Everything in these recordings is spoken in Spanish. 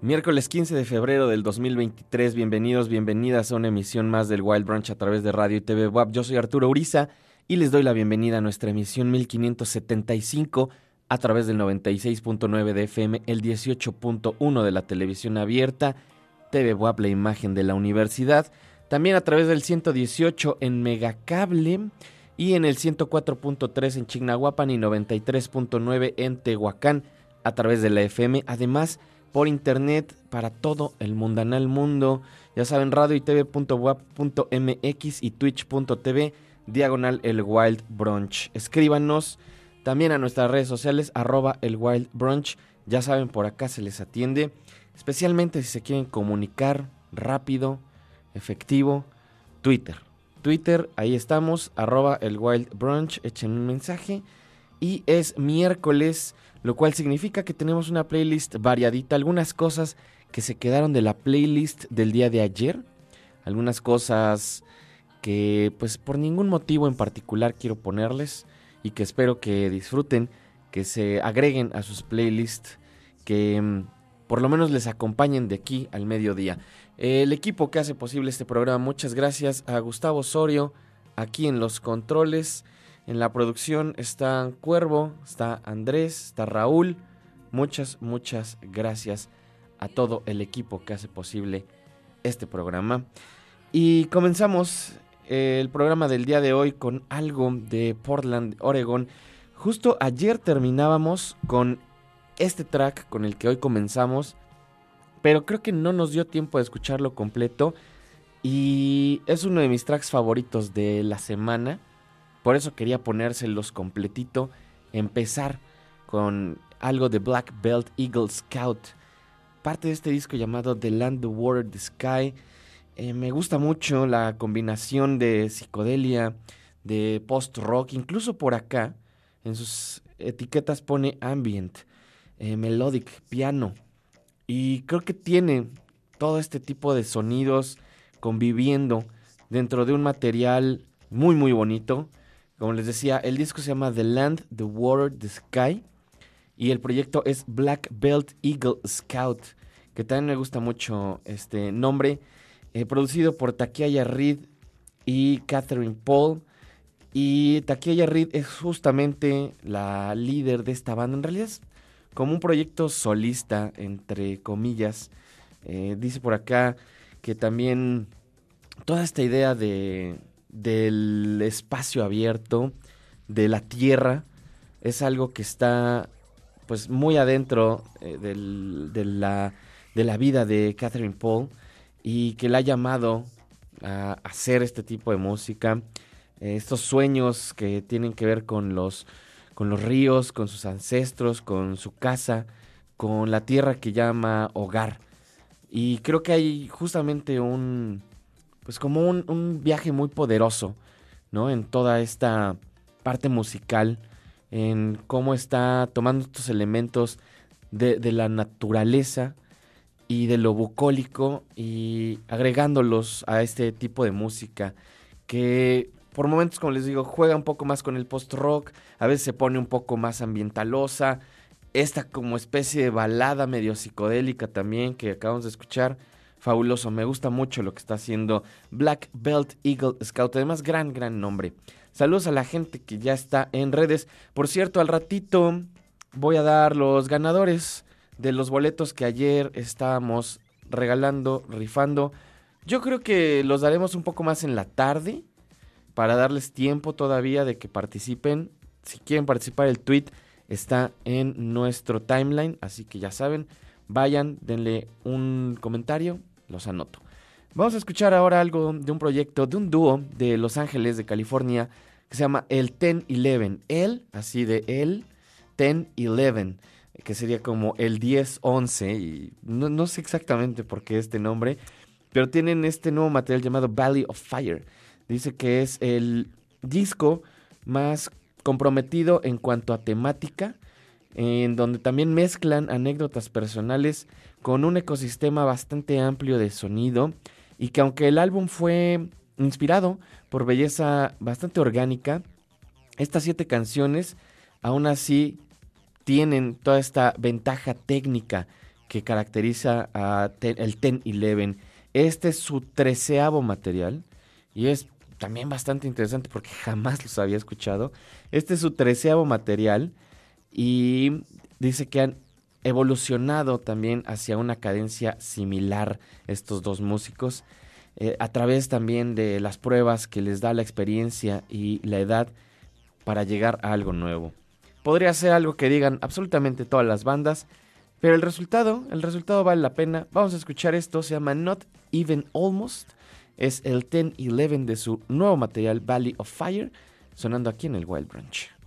Miércoles 15 de febrero del 2023, bienvenidos, bienvenidas a una emisión más del Wild Branch a través de Radio y TV WAP. Yo soy Arturo Uriza y les doy la bienvenida a nuestra emisión 1575 a través del 96.9 de FM, el 18.1 de la televisión abierta, TV WAP, la imagen de la universidad, también a través del 118 en Megacable y en el 104.3 en Chignahuapan y 93.9 en Tehuacán a través de la FM. Además, por internet para todo el mundanal mundo. Ya saben, radio y y twitch.tv diagonal el Wild Brunch. Escríbanos también a nuestras redes sociales arroba el Wild Brunch. Ya saben, por acá se les atiende. Especialmente si se quieren comunicar rápido, efectivo, Twitter. Twitter, ahí estamos, arroba el Wild Brunch, echen un mensaje. Y es miércoles lo cual significa que tenemos una playlist variadita, algunas cosas que se quedaron de la playlist del día de ayer, algunas cosas que pues por ningún motivo en particular quiero ponerles y que espero que disfruten, que se agreguen a sus playlists, que mm, por lo menos les acompañen de aquí al mediodía. El equipo que hace posible este programa, muchas gracias a Gustavo Osorio, aquí en los controles. En la producción está Cuervo, está Andrés, está Raúl. Muchas, muchas gracias a todo el equipo que hace posible este programa. Y comenzamos el programa del día de hoy con algo de Portland, Oregon. Justo ayer terminábamos con este track con el que hoy comenzamos, pero creo que no nos dio tiempo de escucharlo completo y es uno de mis tracks favoritos de la semana. Por eso quería ponérselos completito. Empezar con algo de Black Belt Eagle Scout. Parte de este disco llamado The Land, the Water, the Sky. Eh, me gusta mucho la combinación de psicodelia, de post-rock. Incluso por acá, en sus etiquetas pone ambient, eh, melodic, piano. Y creo que tiene todo este tipo de sonidos conviviendo dentro de un material muy muy bonito como les decía, el disco se llama The Land, The Water, The Sky. Y el proyecto es Black Belt Eagle Scout, que también me gusta mucho este nombre. Eh, producido por Takiya Reed y Catherine Paul. Y Takiya Reed es justamente la líder de esta banda. En realidad es como un proyecto solista, entre comillas. Eh, dice por acá que también toda esta idea de, del espacio abierto, de la tierra, es algo que está pues muy adentro eh, de, la, de la vida de Catherine Paul y que la ha llamado a hacer este tipo de música, eh, estos sueños que tienen que ver con los, con los ríos, con sus ancestros, con su casa, con la tierra que llama hogar. Y creo que hay justamente un, pues como un, viaje muy poderoso, ¿no? En toda esta parte musical, en cómo está tomando estos elementos de, la naturaleza y de lo bucólico y agregándolos a este tipo de música que por momentos, como les digo, juega un poco más con el post-rock, a veces se pone un poco más ambientalosa, esta como especie de balada medio psicodélica también que acabamos de escuchar, fabuloso. Me gusta mucho lo que está haciendo Black Belt Eagle Scout. Además, gran, gran nombre. Saludos a la gente que ya está en redes. Por cierto, al ratito voy a dar los ganadores de los boletos que ayer estábamos regalando, rifando. Yo creo que los daremos un poco más en la tarde para darles tiempo todavía de que participen. Si quieren participar, el tweet está en nuestro timeline, así que ya saben, vayan, denle un comentario, los anoto. Vamos a escuchar ahora algo de un proyecto, de un dúo de Los Ángeles, de California, que se llama el Ten Eleven. El, así de el, Ten Eleven, que sería como el 10-11, y no, no sé exactamente por qué este nombre, pero tienen este nuevo material llamado Valley of Fire. Dice que es el disco más comprometido en cuanto a temática, en donde también mezclan anécdotas personales con un ecosistema bastante amplio de sonido y que aunque el álbum fue inspirado por belleza bastante orgánica, estas siete canciones aún así tienen toda esta ventaja técnica que caracteriza a el Ten Eleven. Este es su treceavo material y es también bastante interesante porque jamás los había escuchado. Este es su treceavo material y dice que han evolucionado también hacia una cadencia similar estos dos músicos eh, a través también de las pruebas que les da la experiencia y la edad para llegar a algo nuevo. Podría ser algo que digan absolutamente todas las bandas, pero el resultado, el resultado vale la pena. Vamos a escuchar esto, se llama Not Even Almost. Es el 10-11 de su nuevo material Valley of Fire, sonando aquí en el Wild Branch.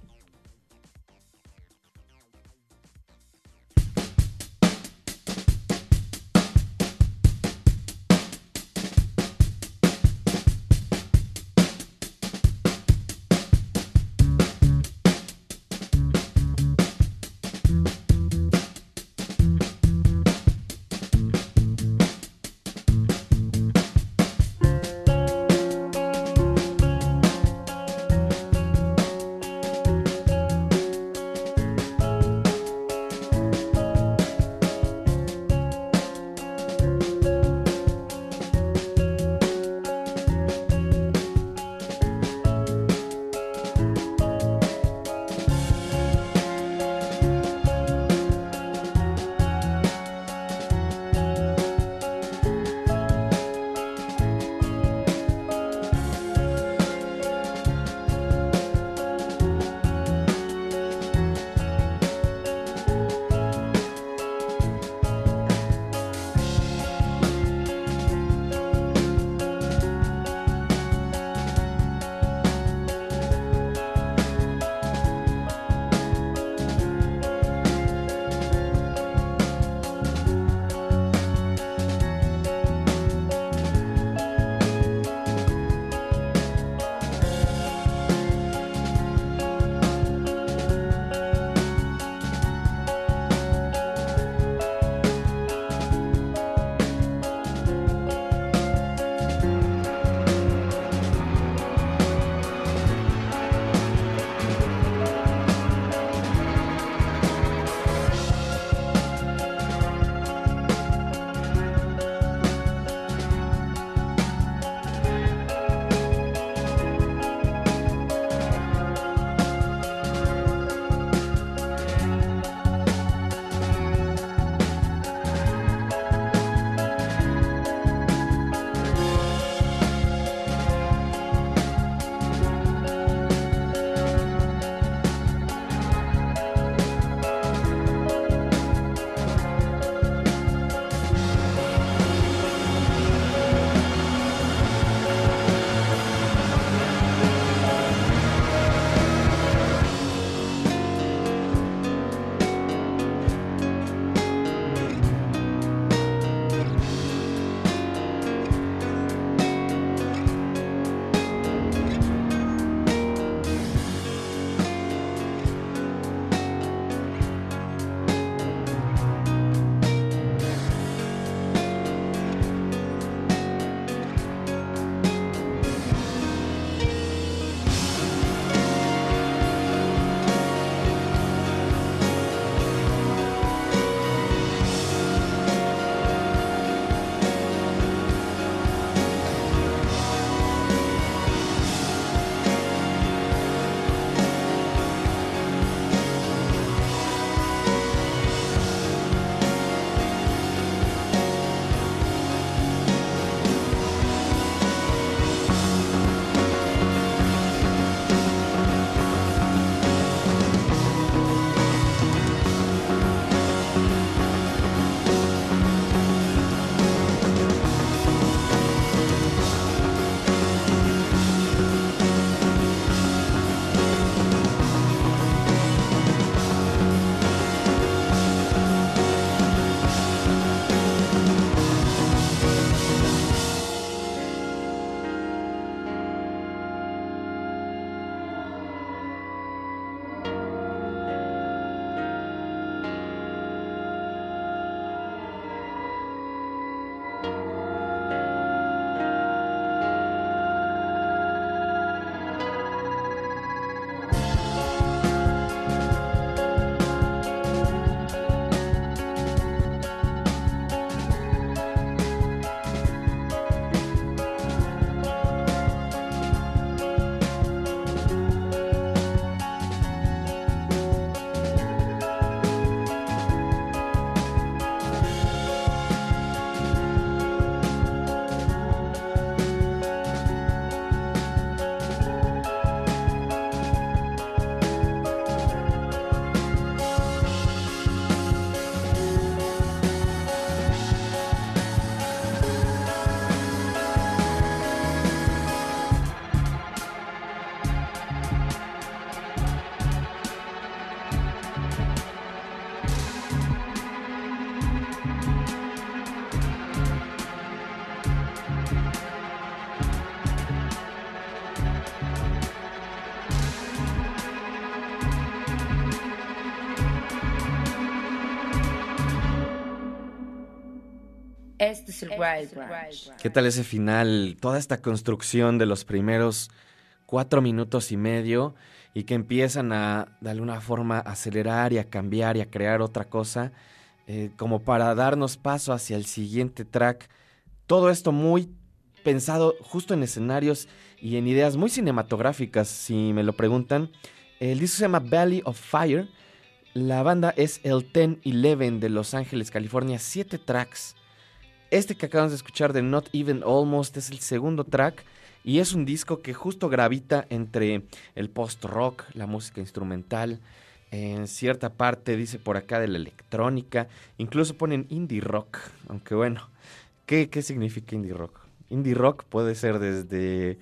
¿Qué tal ese final? Toda esta construcción de los primeros cuatro minutos y medio y que empiezan a de alguna forma acelerar y a cambiar y a crear otra cosa, eh, como para darnos paso hacia el siguiente track. Todo esto muy pensado justo en escenarios y en ideas muy cinematográficas, si me lo preguntan. El disco se llama Valley of Fire. La banda es el 1011 de Los Ángeles, California. Siete tracks este que acabamos de escuchar de Not Even Almost es el segundo track y es un disco que justo gravita entre el post-rock, la música instrumental, en cierta parte dice por acá de la electrónica, incluso ponen indie rock, aunque bueno, ¿qué, qué significa indie rock? Indie rock puede ser desde,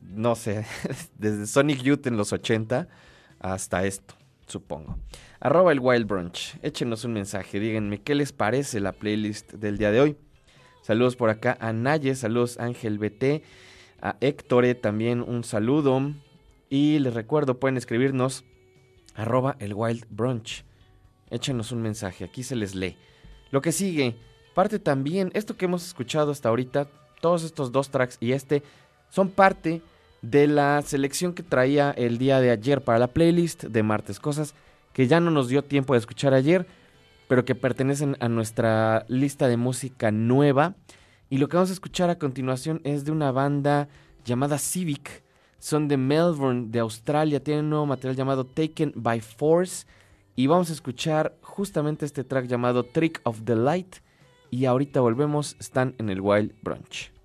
no sé, desde Sonic Youth en los 80 hasta esto, supongo. Arroba el Wild Brunch. Échenos un mensaje. Díganme qué les parece la playlist del día de hoy. Saludos por acá a Naye, saludos Ángel BT, a Héctore también un saludo. Y les recuerdo, pueden escribirnos arroba el Wild Brunch. Échenos un mensaje, aquí se les lee. Lo que sigue, parte también, esto que hemos escuchado hasta ahorita, todos estos dos tracks y este, son parte de la selección que traía el día de ayer para la playlist de martes. Cosas que ya no nos dio tiempo de escuchar ayer, pero que pertenecen a nuestra lista de música nueva. Y lo que vamos a escuchar a continuación es de una banda llamada Civic. Son de Melbourne, de Australia. Tienen un nuevo material llamado Taken by Force. Y vamos a escuchar justamente este track llamado Trick of the Light. Y ahorita volvemos, están en el Wild Brunch.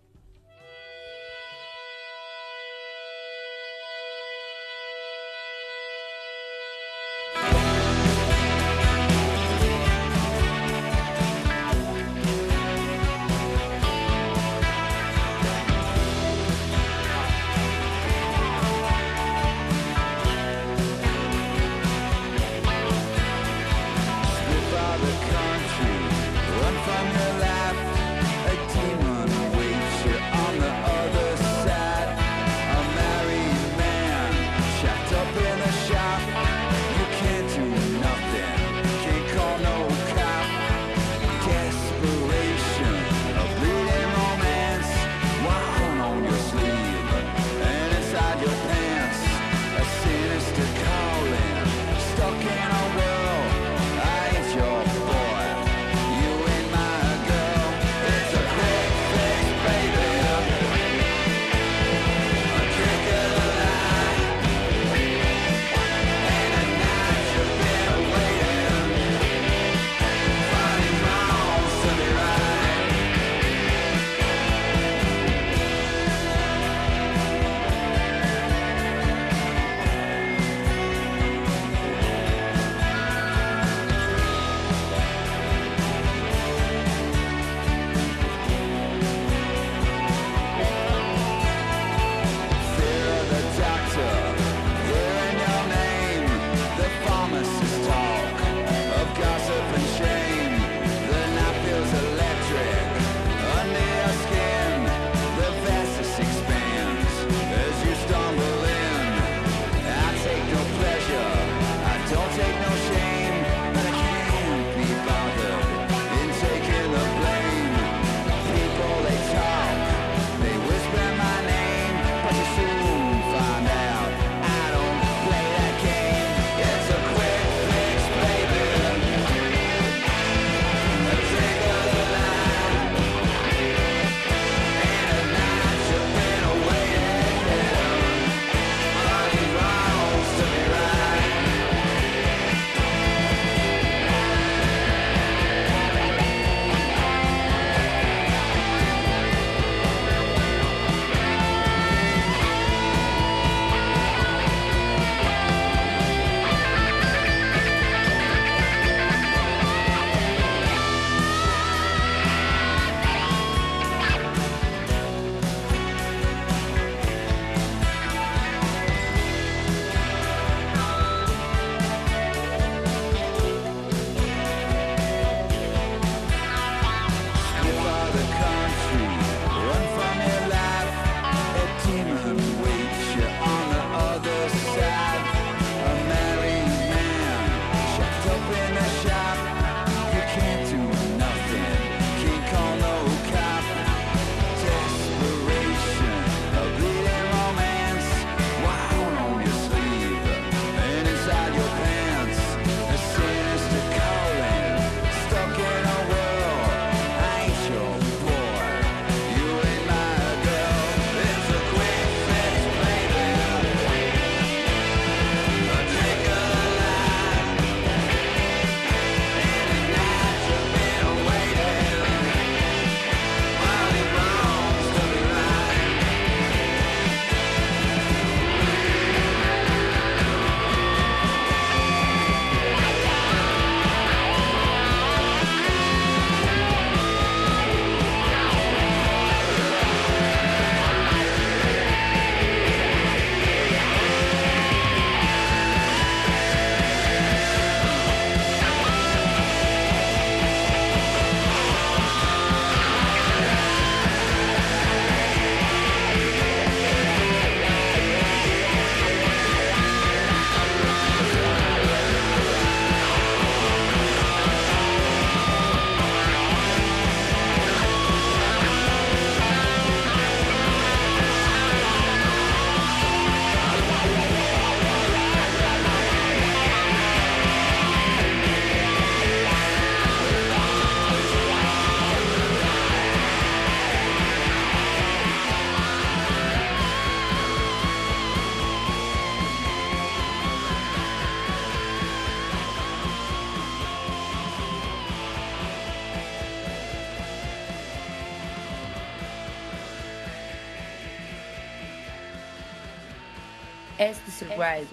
Es Branch.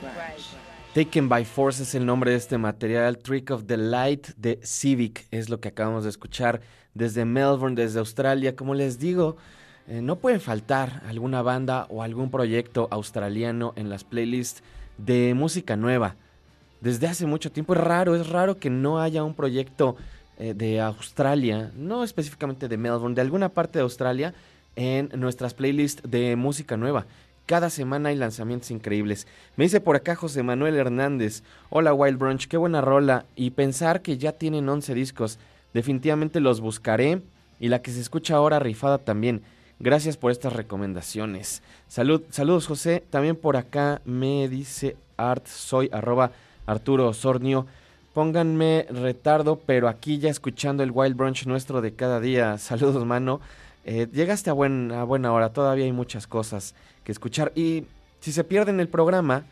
Taken by Force es el nombre de este material. Trick of the Light de Civic es lo que acabamos de escuchar desde Melbourne, desde Australia. Como les digo, eh, no puede faltar alguna banda o algún proyecto australiano en las playlists de música nueva. Desde hace mucho tiempo es raro, es raro que no haya un proyecto eh, de Australia, no específicamente de Melbourne, de alguna parte de Australia en nuestras playlists de música nueva. Cada semana hay lanzamientos increíbles. Me dice por acá José Manuel Hernández, hola Wild Brunch, qué buena rola. Y pensar que ya tienen 11 discos, definitivamente los buscaré. Y la que se escucha ahora rifada también. Gracias por estas recomendaciones. Salud, saludos José. También por acá me dice Art, soy arroba Arturo Osornio. Pónganme retardo, pero aquí ya escuchando el Wild Brunch nuestro de cada día. Saludos, mano. Eh, llegaste a, buen, a buena hora, todavía hay muchas cosas que escuchar. Y si se pierden el programa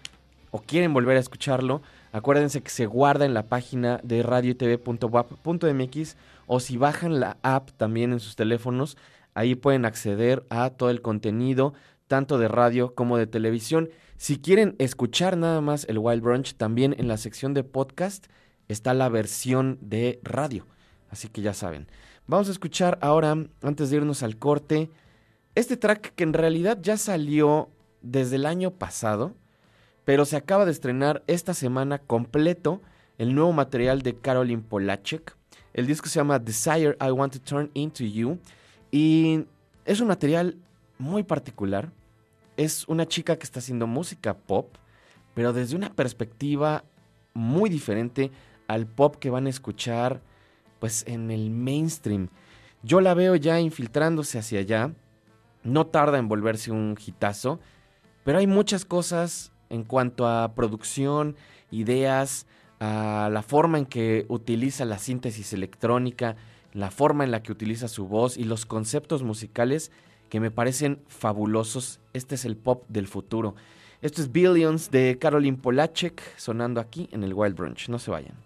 o quieren volver a escucharlo, acuérdense que se guarda en la página de radiotv.wap.mx o si bajan la app también en sus teléfonos, Ahí pueden acceder a todo el contenido, tanto de radio como de televisión. Si quieren escuchar nada más el Wild Brunch, también en la sección de podcast está la versión de radio. Así que ya saben. Vamos a escuchar ahora, antes de irnos al corte, este track que en realidad ya salió desde el año pasado, pero se acaba de estrenar esta semana completo el nuevo material de Caroline Polachek. El disco se llama Desire I Want to Turn Into You. Y es un material muy particular. Es una chica que está haciendo música pop, pero desde una perspectiva muy diferente al pop que van a escuchar pues en el mainstream. Yo la veo ya infiltrándose hacia allá. No tarda en volverse un hitazo, pero hay muchas cosas en cuanto a producción, ideas, a la forma en que utiliza la síntesis electrónica, la forma en la que utiliza su voz y los conceptos musicales que me parecen fabulosos. Este es el pop del futuro. Esto es Billions de Caroline Polachek sonando aquí en el Wild Brunch. No se vayan.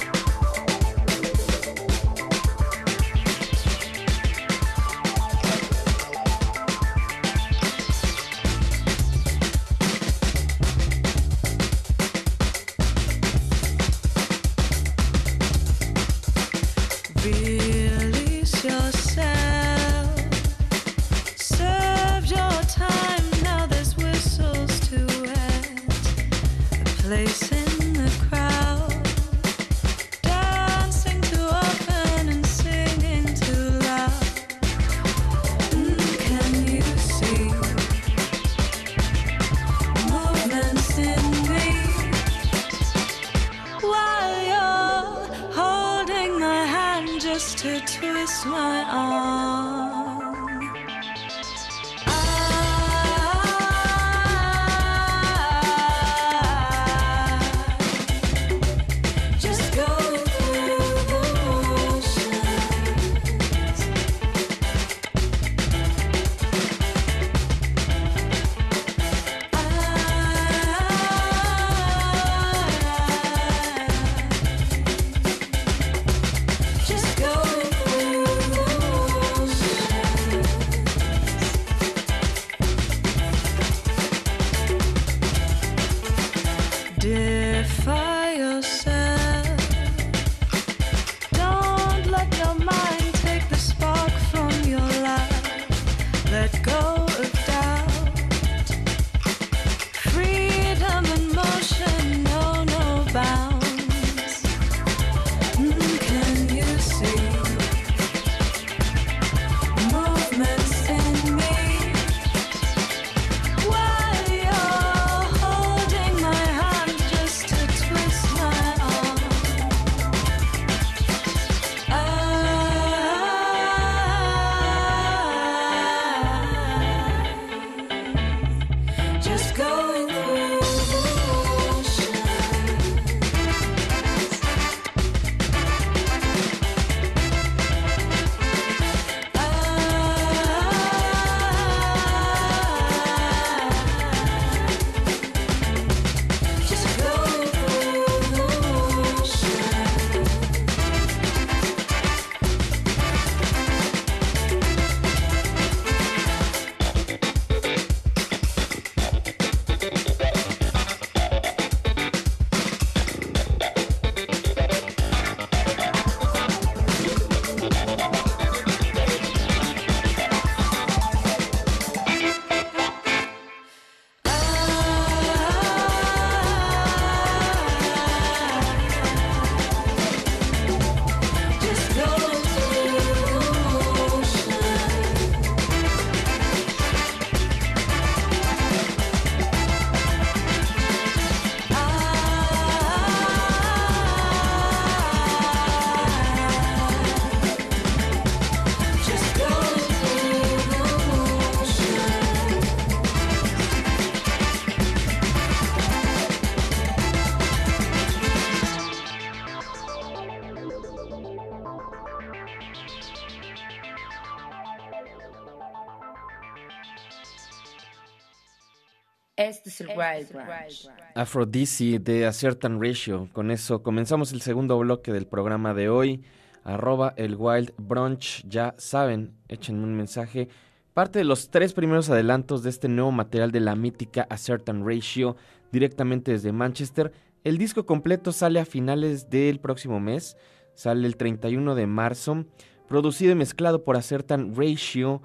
Aphrodisi de A Certain Ratio. Con eso comenzamos el segundo bloque del programa de hoy. Arroba el Wild Brunch. Ya saben, échenme un mensaje. Parte de los tres primeros adelantos de este nuevo material de la mítica A Certain Ratio directamente desde Manchester. El disco completo sale a finales del próximo mes. Sale el 31 de marzo. Producido y mezclado por A Certain Ratio.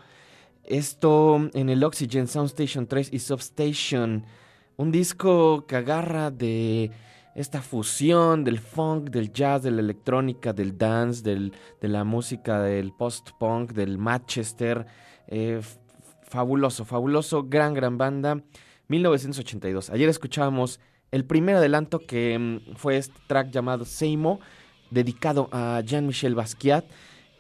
Esto en el Oxygen Soundstation 3 y Substation. Un disco que agarra de esta fusión del funk, del jazz, de la electrónica, del dance, del- de la música del post-punk, del Manchester. Eh, fabuloso, fabuloso, gran, gran banda. 1982. Ayer escuchábamos el primer adelanto que mm, fue este track llamado Seimo, dedicado a Jean-Michel Basquiat.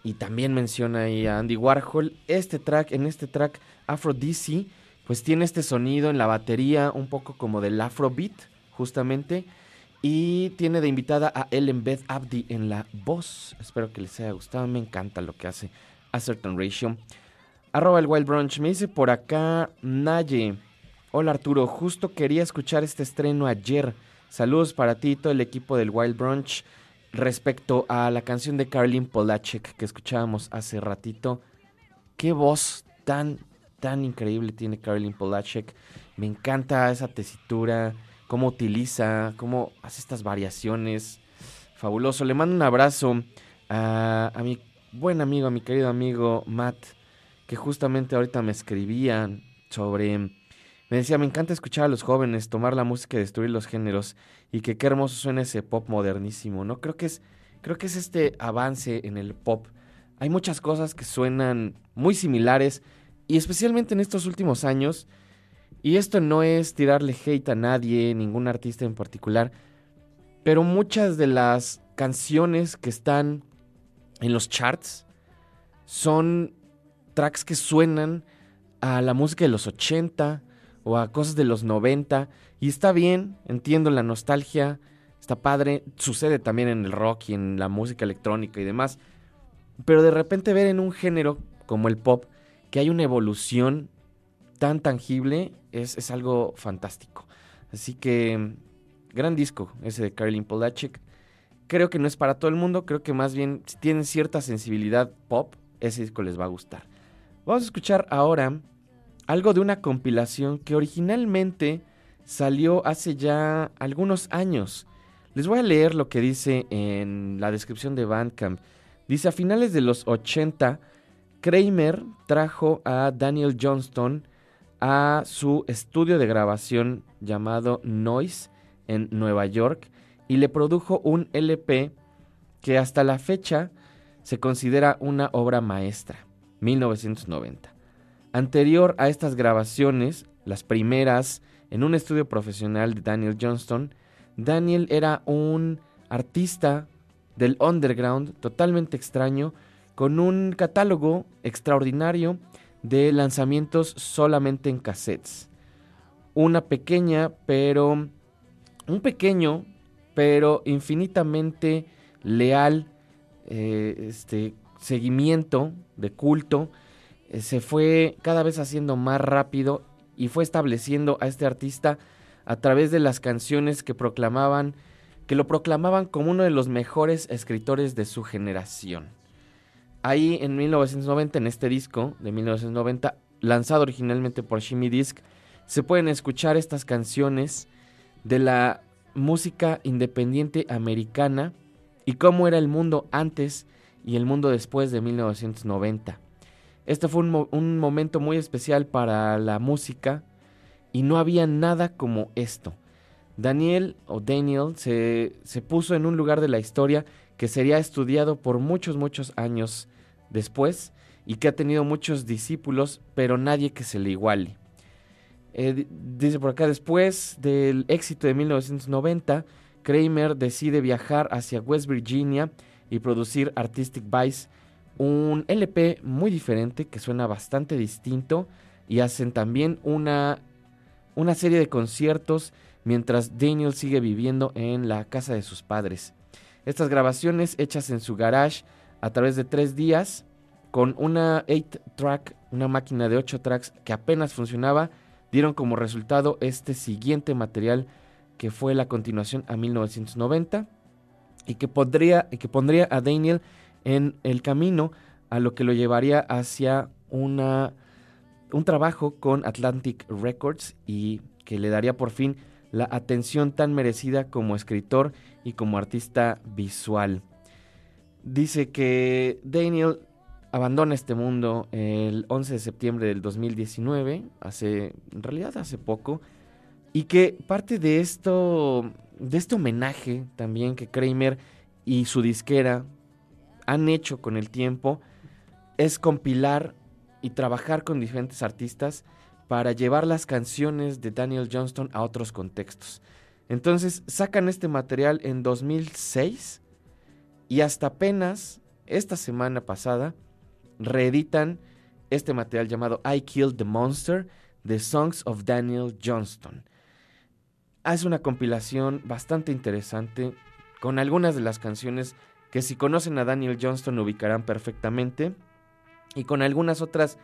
Y también menciona ahí a Andy Warhol. Este track, en este track, Aphrodisi, pues tiene este sonido en la batería, un poco como del Afrobeat, justamente. Y tiene de invitada a Ellen Beth Abdi en la voz. Espero que les haya gustado. Me encanta lo que hace A Certain Ratio. Arroba el Wild Brunch. Me dice por acá Naye. Hola Arturo, justo quería escuchar este estreno ayer. Saludos para ti y todo el equipo del Wild Brunch. Respecto a la canción de Caroline Polachek que escuchábamos hace ratito, qué voz tan, tan increíble tiene Caroline Polachek. Me encanta esa tesitura, cómo utiliza, cómo hace estas variaciones. Fabuloso. Le mando un abrazo a, mi buen amigo, a mi querido amigo Matt, que justamente ahorita me escribían sobre... Me decía, me encanta escuchar a los jóvenes, tomar la música y destruir los géneros, y que qué hermoso suena ese pop modernísimo, ¿no? Creo que es, creo que es este avance en el pop. Hay muchas cosas que suenan muy similares, y especialmente en estos últimos años, y esto no es tirarle hate a nadie, ningún artista en particular, pero muchas de las canciones que están en los charts son tracks que suenan a la música de los 80 o a cosas de los 90 y está bien, entiendo la nostalgia, está padre, sucede también en el rock y en la música electrónica y demás, pero de repente ver en un género como el pop que hay una evolución tan tangible es, es algo fantástico. Así que gran disco ese de Caroline Polachek. Creo que no es para todo el mundo, creo que más bien si tienen cierta sensibilidad pop, ese disco les va a gustar. Vamos a escuchar ahora algo de una compilación que originalmente salió hace ya algunos años. Les voy a leer lo que dice en la descripción de Bandcamp. Dice, a finales de los 80, Kramer trajo a Daniel Johnston a su estudio de grabación llamado Noise en Nueva York y le produjo un LP que hasta la fecha se considera una obra maestra, 1990. Anterior a estas grabaciones, las primeras en un estudio profesional de Daniel Johnston, Daniel era un artista del underground totalmente extraño, con un catálogo extraordinario de lanzamientos solamente en cassettes. Una pequeña, pero... un pequeño, pero infinitamente leal eh, este, seguimiento de culto eh, se fue cada vez haciendo más rápido y fue estableciendo a este artista a través de las canciones que proclamaban que lo proclamaban como uno de los mejores escritores de su generación. Ahí en 1990, en este disco de 1990, lanzado originalmente por Shimmy Disc, se pueden escuchar estas canciones de la música independiente americana y cómo era el mundo antes y el mundo después de 1990. Este fue un, mo un, momento muy especial para la música y no había nada como esto. Daniel o Daniel se, se, puso en un lugar de la historia que sería estudiado por muchos, muchos años después y que ha tenido muchos discípulos, pero nadie que se le iguale. Eh, dice por acá, después del éxito de 1990, Kramer decide viajar hacia West Virginia y producir Artistic Vice, un LP muy diferente que suena bastante distinto y hacen también una, una serie de conciertos mientras Daniel sigue viviendo en la casa de sus padres. Estas grabaciones hechas en su garage a través de tres días con una 8 track, una máquina de 8 tracks que apenas funcionaba, dieron como resultado este siguiente material que fue la continuación a 1990 y que, podría, que pondría a Daniel en el camino a lo que lo llevaría hacia una, un trabajo con Atlantic Records y que le daría por fin la atención tan merecida como escritor y como artista visual. Dice que Daniel abandona este mundo el 11 de septiembre del 2019, hace, en realidad hace poco, y que parte de esto, de este homenaje también que Kramer y su disquera han hecho con el tiempo, es compilar y trabajar con diferentes artistas para llevar las canciones de Daniel Johnston a otros contextos. Entonces sacan este material en 2006 y hasta apenas esta semana pasada reeditan este material llamado I Killed the Monster, The Songs of Daniel Johnston. Es una compilación bastante interesante con algunas de las canciones que si conocen a Daniel Johnston ubicarán perfectamente y con algunas otras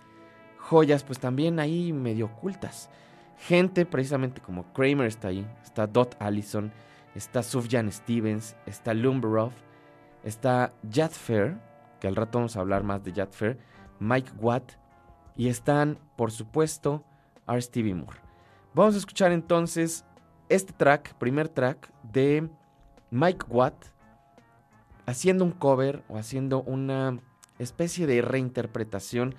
joyas pues también ahí medio ocultas. gente precisamente como Kramer está ahí, está Dot Allison, está Sufjan Stevens, está Lumberov, está Jad Fair, que al rato vamos a hablar más de Jad Fair, Mike Watt, y están, por supuesto, R. Stevie Moore. Vamos a escuchar entonces este track, primer track de Mike Watt, haciendo un cover o haciendo una especie de reinterpretación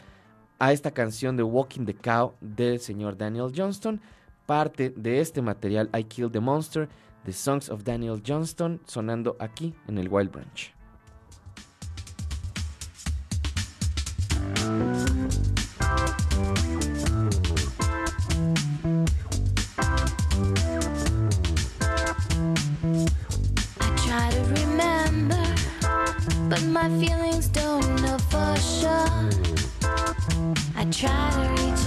a esta canción de Walking the Cow del señor Daniel Johnston. Parte de este material, I Killed the Monster, The Songs of Daniel Johnston, sonando aquí en el Wild Branch. My feelings don't know for sure. I try to reach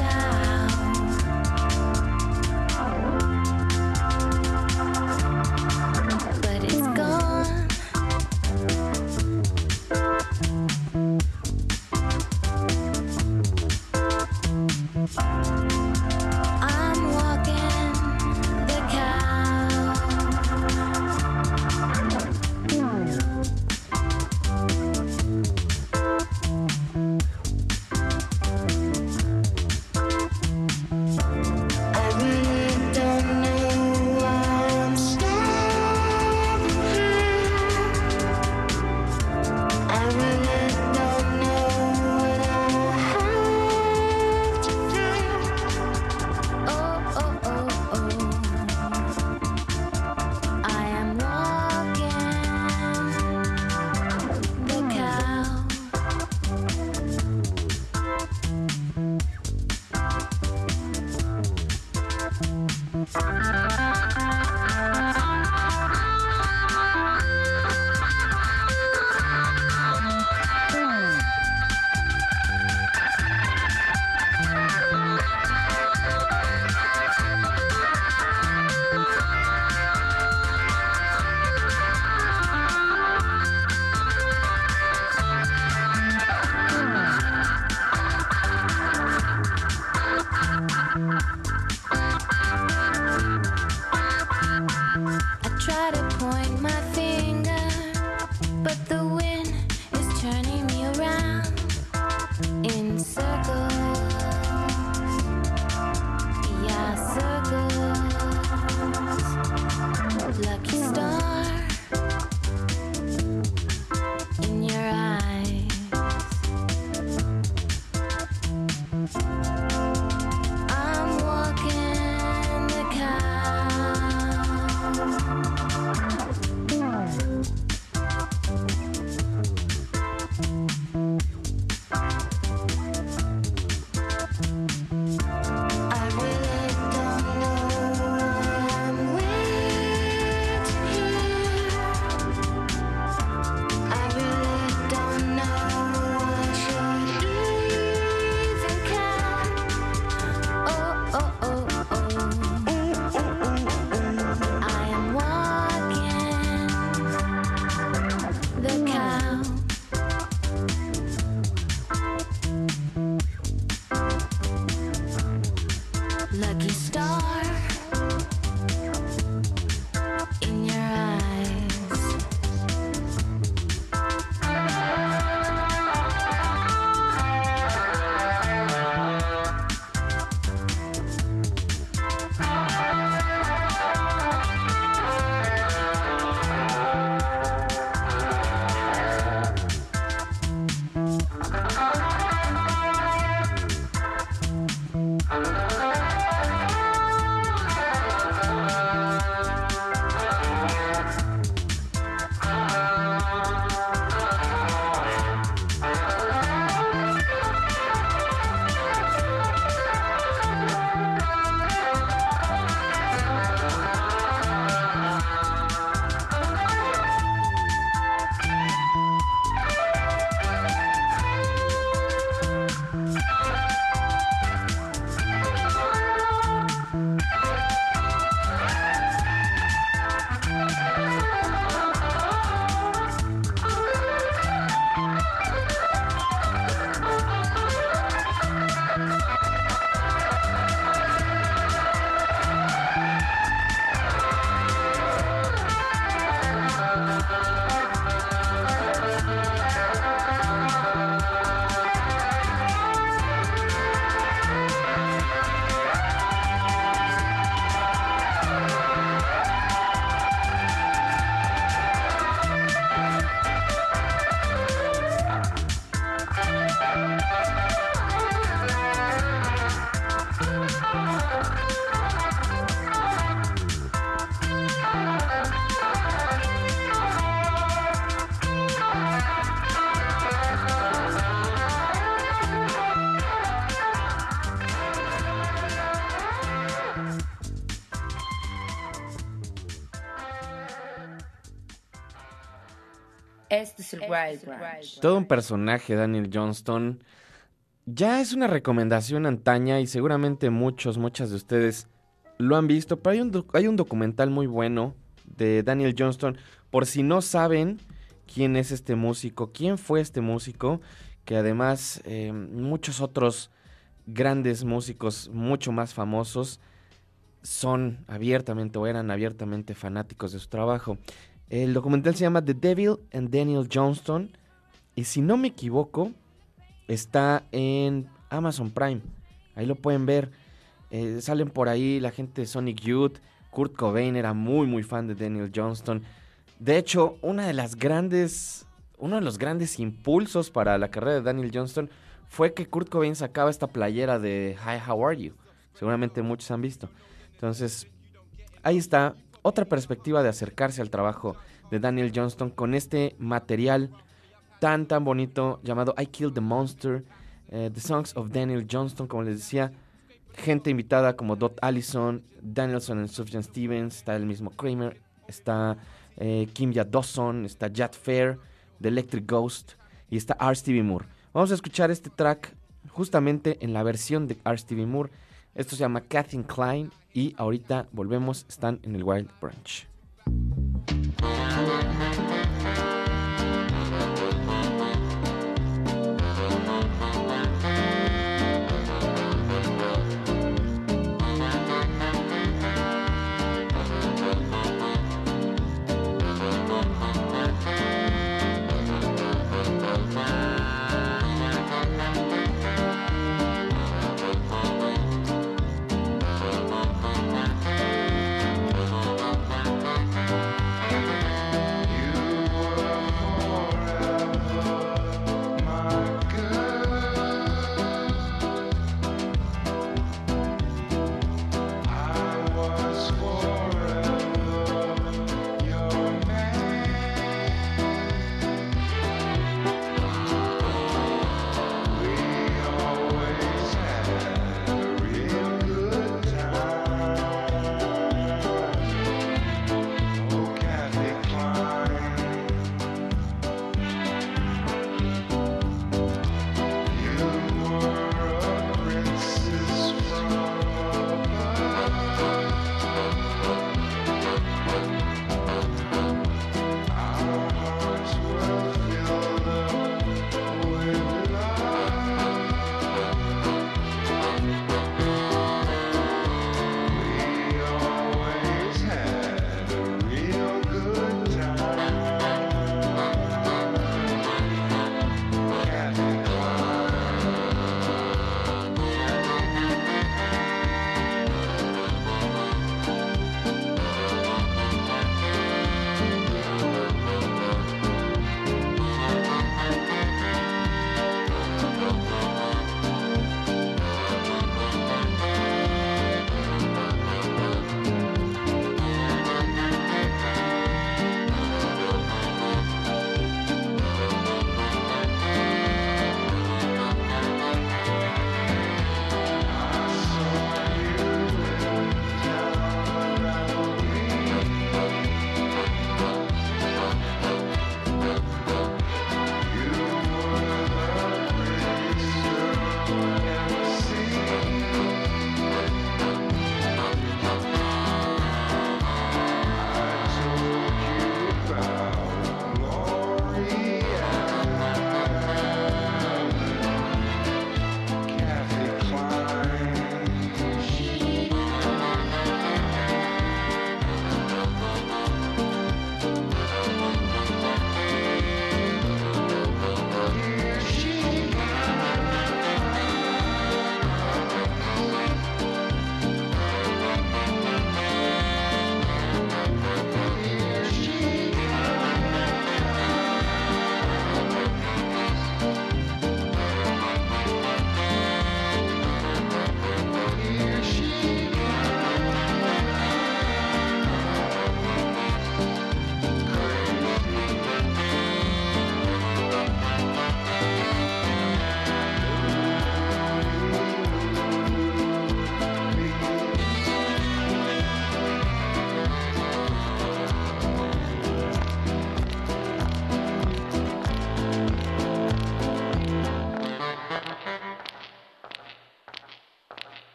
Es el Wild Branch. Todo un personaje, Daniel Johnston. Ya es una recomendación antaña y seguramente muchos, muchas de ustedes lo han visto, pero hay un, doc- hay un documental muy bueno de Daniel Johnston. Por si no saben quién es este músico, quién fue este músico, que además eh, muchos otros grandes músicos mucho más famosos son abiertamente o eran abiertamente fanáticos de su trabajo. El documental se llama The Devil and Daniel Johnston y si no me equivoco está en Amazon Prime. Ahí lo pueden ver. Eh, salen por ahí la gente de Sonic Youth. Kurt Cobain era muy muy fan de Daniel Johnston. De hecho, una de las grandes, uno de los grandes impulsos para la carrera de Daniel Johnston fue que Kurt Cobain sacaba esta playera de Hi, how are you? Seguramente muchos han visto. Entonces, ahí está otra perspectiva de acercarse al trabajo de Daniel Johnston con este material tan tan bonito llamado I Killed the Monster, eh, The Songs of Daniel Johnston, como les decía, gente invitada como Dot Allison, Danielson and Sufjan Stevens, está el mismo Kramer, está eh, Kimya Dawson, está Jad Fair, The Electric Ghost y está R. Stevie Moore. Vamos a escuchar este track justamente en la versión de R. Stevie Moore. Esto se llama Kathleen Klein y ahorita volvemos, están en el Wild Branch.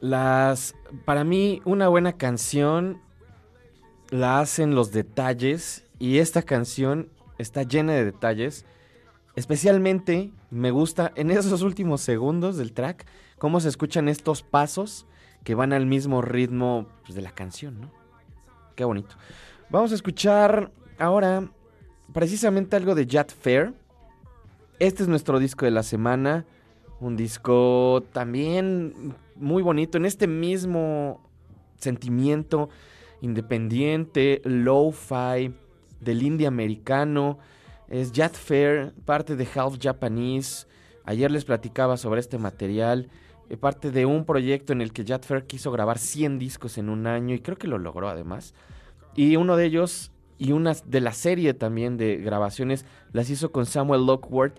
Las, para mí, una buena canción la hacen los detalles y esta canción está llena de detalles. Especialmente me gusta en esos últimos segundos del track cómo se escuchan estos pasos que van al mismo ritmo pues, de la canción, ¿no? Qué bonito. Vamos a escuchar ahora precisamente algo de Jet Fair. Este es nuestro disco de la semana. Un disco también muy bonito, en este mismo sentimiento independiente, lo-fi, del indie americano. Es Jet Fair, parte de Half Japanese. Ayer les platicaba sobre este material. eh, Parte de un proyecto en el que Jet Fair quiso grabar 100 discos en un año y creo que lo logró además. Y uno de ellos y una de la serie también de grabaciones las hizo con Samuel Lockworth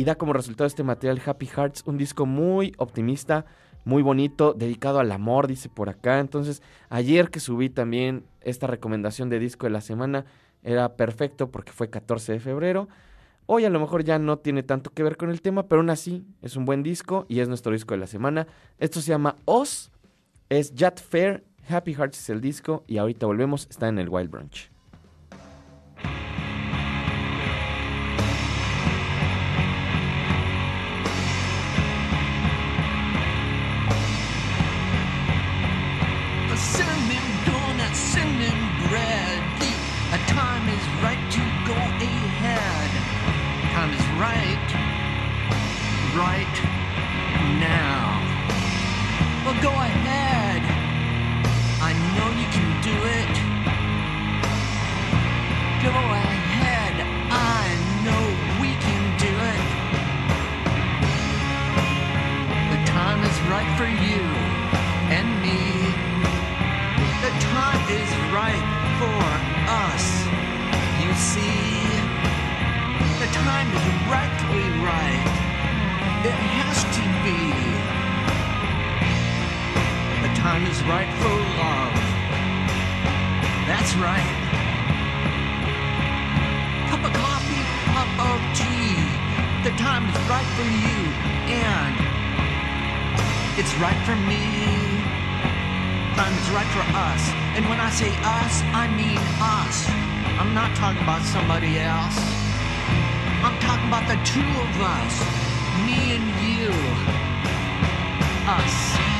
y da como resultado este material Happy Hearts, un disco muy optimista, muy bonito, dedicado al amor, dice por acá. Entonces, ayer que subí también esta recomendación de disco de la semana, era perfecto porque fue 14 de febrero. Hoy a lo mejor ya no tiene tanto que ver con el tema, pero aún así es un buen disco y es nuestro disco de la semana. Esto se llama Oz, es Jet Fair, Happy Hearts es el disco y ahorita volvemos, está en el Wild Branch. The time is right for love. That's right. Cup of coffee, cup of tea. The time is right for you, and it's right for me time is right for us. And when I say us, I mean us. I'm not talking about somebody else. I'm talking about the two of us. Me and you. Us.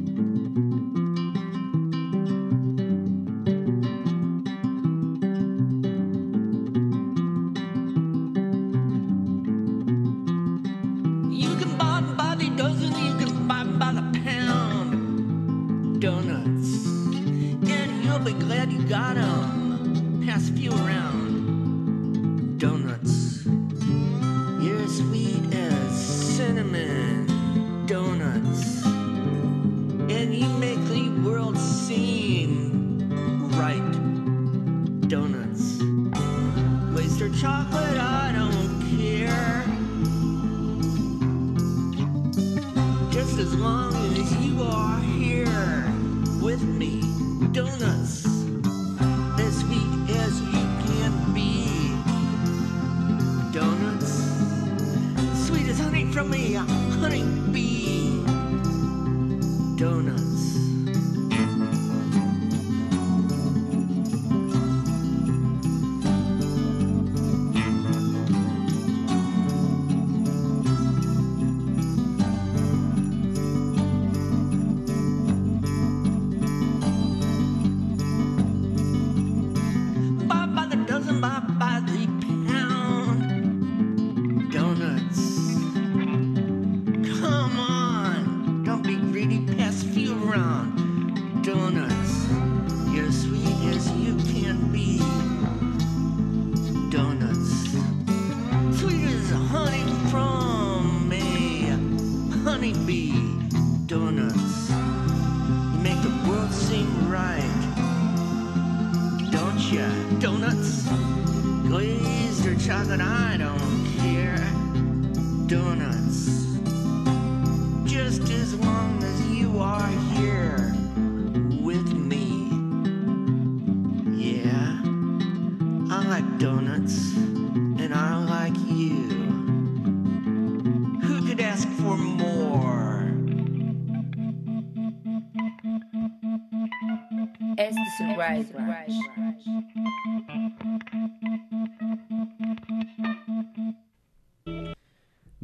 me, a honey bee.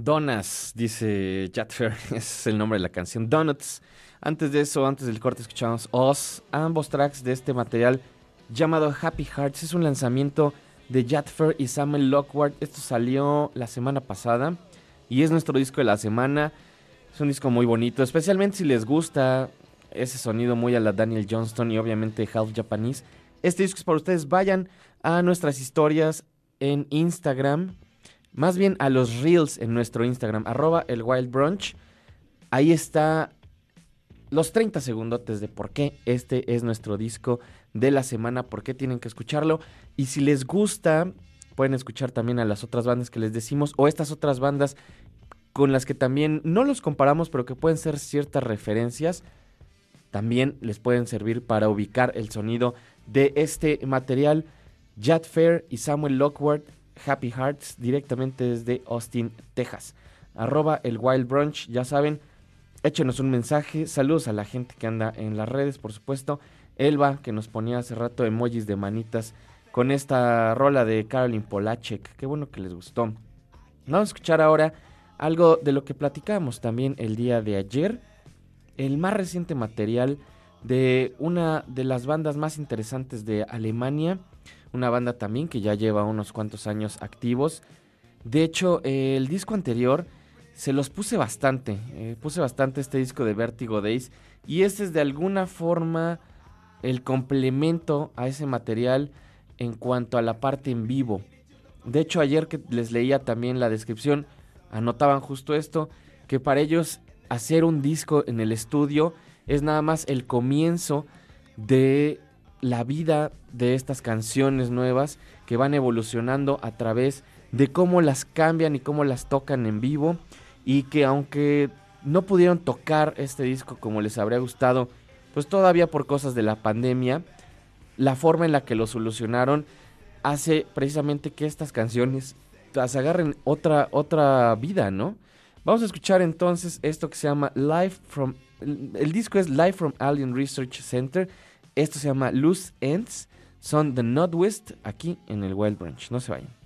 Donas, dice Jatfer, es el nombre de la canción. Donuts. Antes de eso, antes del corte, escuchamos Oz. Ambos tracks de este material llamado Happy Hearts. Es un lanzamiento de Jatfer y Samuel Lockward. Esto salió la semana pasada y es nuestro disco de la semana. Es un disco muy bonito, especialmente si les gusta ese sonido muy a la Daniel Johnston y obviamente Half Japanese. Este disco es para ustedes. Vayan a nuestras historias en Instagram. Más bien a los reels en nuestro Instagram, arroba el Wild Brunch. Ahí está los 30 segundotes de por qué este es nuestro disco de la semana, por qué tienen que escucharlo. Y si les gusta, pueden escuchar también a las otras bandas que les decimos o estas otras bandas con las que también no los comparamos, pero que pueden ser ciertas referencias. También les pueden servir para ubicar el sonido de este material. Jad Fair y Samuel Lockward, Happy Hearts, directamente desde Austin, Texas. Arroba el Wild Brunch, ya saben, échenos un mensaje. Saludos a la gente que anda en las redes, por supuesto. Elba, que nos ponía hace rato emojis de manitas con esta rola de Caroline Polachek. Qué bueno que les gustó. Vamos a escuchar ahora algo de lo que platicamos también el día de ayer. El más reciente material de una de las bandas más interesantes de Alemania. Una banda también que ya lleva unos cuantos años activos. De hecho, el disco anterior se los puse bastante. eh, puse bastante este disco de Vertigo Days. Y este es de alguna forma el complemento a ese material en cuanto a la parte en vivo. De hecho, ayer que les leía también la descripción, anotaban justo esto, que para ellos hacer un disco en el estudio es nada más el comienzo de la vida de estas canciones nuevas que van evolucionando a través de cómo las cambian y cómo las tocan en vivo y que aunque no pudieron tocar este disco como les habría gustado, pues todavía por cosas de la pandemia, la forma en la que lo solucionaron hace precisamente que estas canciones las agarren otra otra vida, ¿no? Vamos a escuchar entonces esto que se llama Live from el, disco es Live from Alien Research Center. Esto se llama Loose Ends. Son The Northwest aquí en el Wild Branch. No se vayan.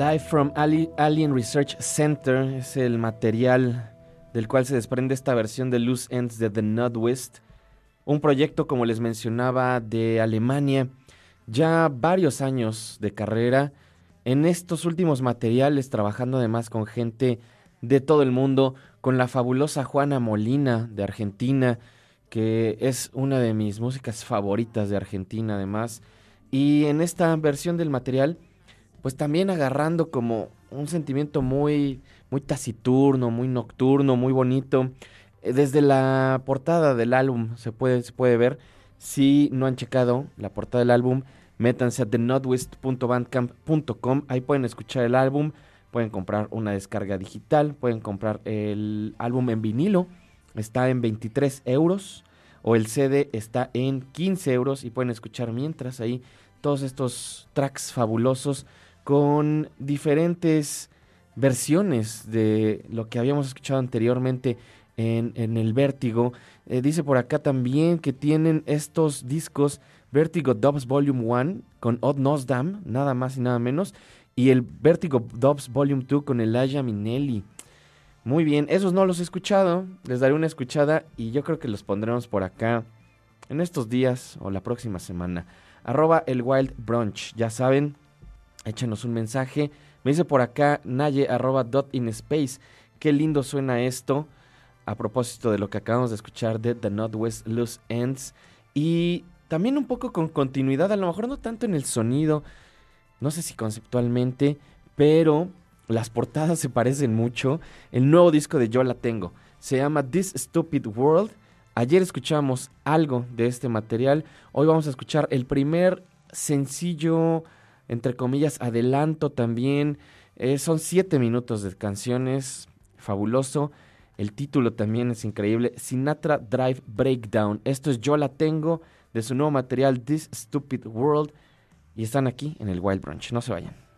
Live from Ali- Alien Research Center. Es el material del cual se desprende esta versión de Loose Ends de The Northwest, un proyecto, como les mencionaba, de Alemania, ya varios años de carrera, en estos últimos materiales, trabajando además con gente de todo el mundo, con la fabulosa Juana Molina de Argentina, que es una de mis músicas favoritas de Argentina además, y en esta versión del material, pues también agarrando como un sentimiento muy, muy taciturno, muy nocturno, muy bonito. Eh, Desde la portada del álbum se puede, se puede ver, si no han checado la portada del álbum, métanse a thenotwist.bandcamp.com, ahí pueden escuchar el álbum, pueden comprar una descarga digital, pueden comprar el álbum en vinilo, está en 23 euros, o el CD está en 15 euros y pueden escuchar mientras ahí todos estos tracks fabulosos con diferentes versiones de lo que habíamos escuchado anteriormente en, el Vértigo. Eh, dice por acá también que tienen estos discos Vertigo Dubs Volume 1 con Odd Nosdam, nada más y nada menos, y el Vertigo Dubs Volume 2 con Elijah Minelli. Muy bien, esos no los he escuchado, les daré una escuchada y yo creo que los pondremos por acá en estos días o la próxima semana. Arroba el Wild Brunch, ya saben, échenos un mensaje. Me dice por acá Naye arroba space. Qué lindo suena esto. A propósito de lo que acabamos de escuchar de The Northwest Loose Ends. Y también un poco con continuidad, a lo mejor no tanto en el sonido, no sé si conceptualmente, pero las portadas se parecen mucho. El nuevo disco de Yo la tengo. Se llama This Stupid World. Ayer escuchamos algo de este material. Hoy vamos a escuchar el primer sencillo, entre comillas, adelanto también. Eh, son siete minutos de canciones. Fabuloso. El título también es increíble. Sinatra Drive Breakdown. Esto es Yo la tengo de su nuevo material This Stupid World. Y están aquí en el Wild Brunch. No se vayan.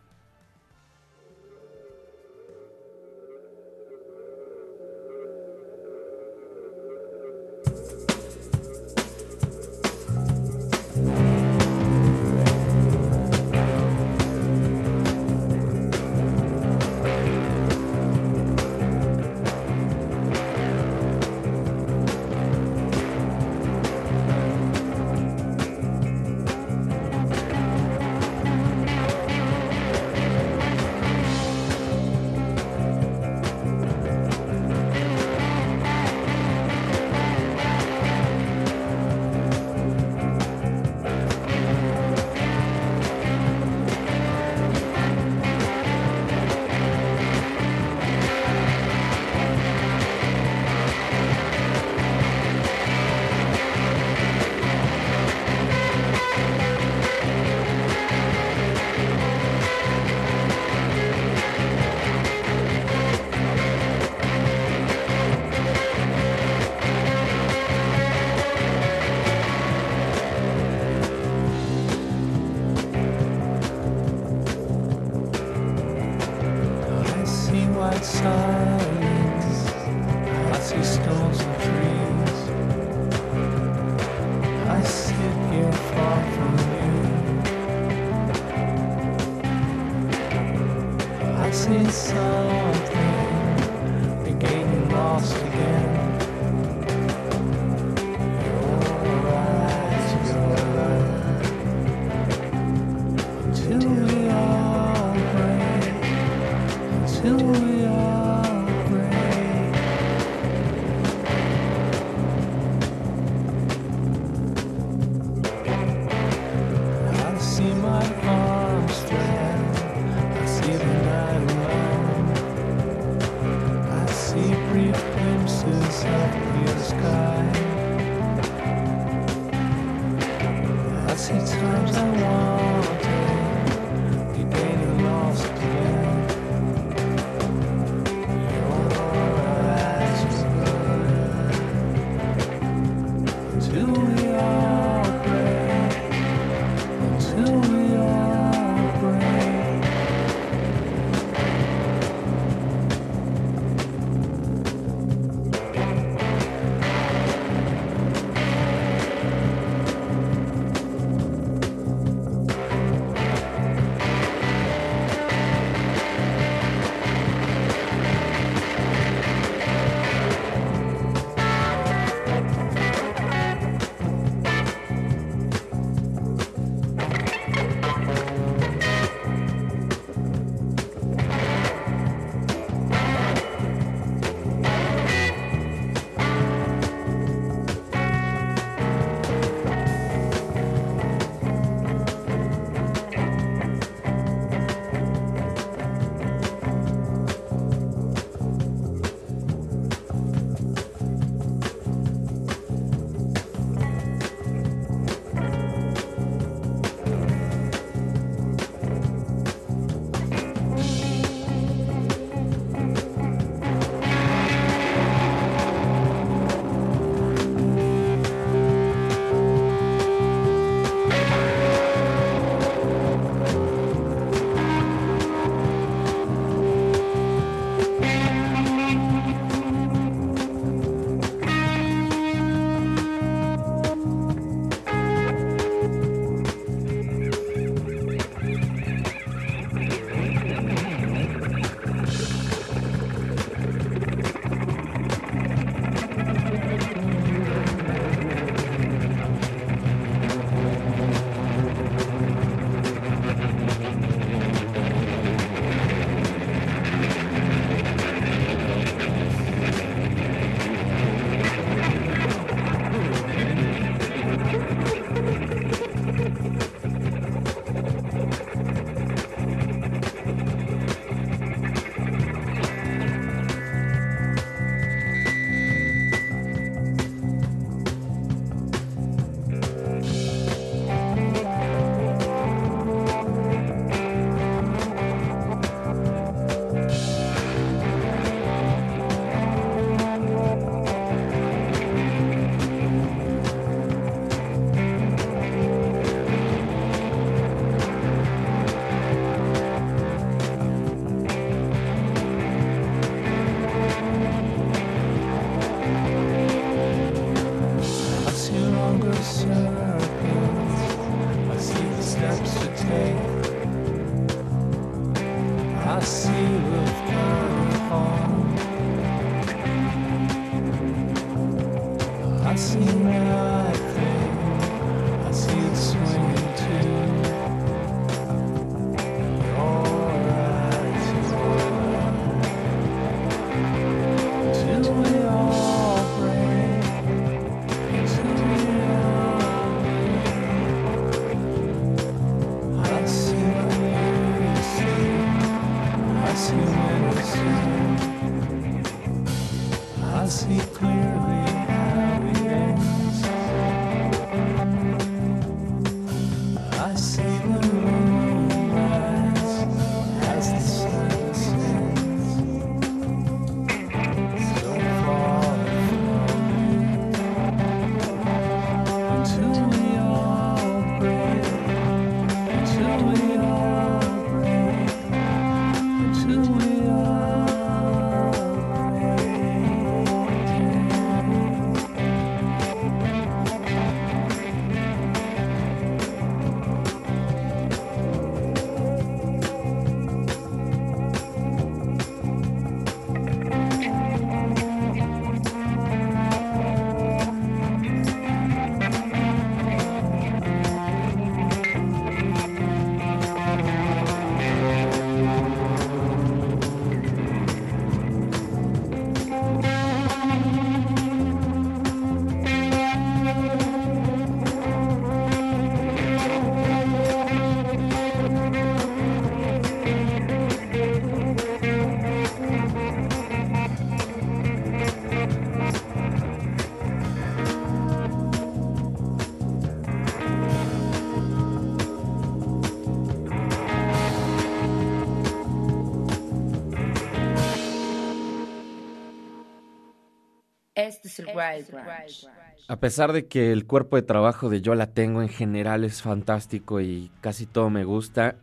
A pesar de que el cuerpo de trabajo de Yo la tengo en general es fantástico y casi todo me gusta,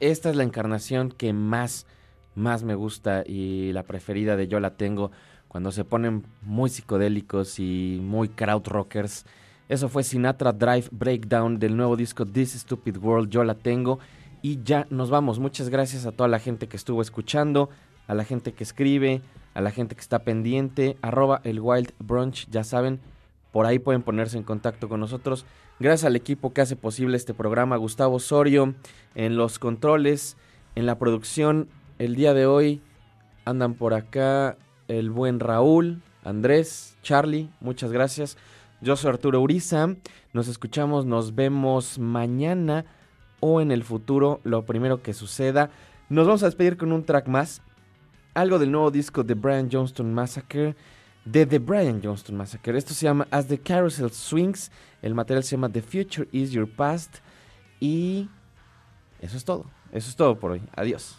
esta es la encarnación que más, más me gusta y la preferida de Yo la tengo cuando se ponen muy psicodélicos y muy krautrockers. Eso fue Sinatra Drive Breakdown del nuevo disco This Stupid World, Yo la tengo. Y ya nos vamos. Muchas gracias a toda la gente que estuvo escuchando, a la gente que escribe, a la gente que está pendiente. Arroba el Wild Brunch, ya saben, por ahí pueden ponerse en contacto con nosotros. Gracias al equipo que hace posible este programa, Gustavo Osorio, en los controles, en la producción. El día de hoy andan por acá el buen Raúl, Andrés, Charlie, muchas gracias. Yo soy Arturo Uriza, nos escuchamos, nos vemos mañana o en el futuro, lo primero que suceda. Nos vamos a despedir con un track más, algo del nuevo disco de Brian Johnston Massacre, de The Brian Johnston Massacre. Esto se llama As the Carousel Swings, el material se llama The Future is Your Past y eso es todo, eso es todo por hoy. Adiós.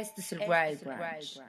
Este es el Wild Branch.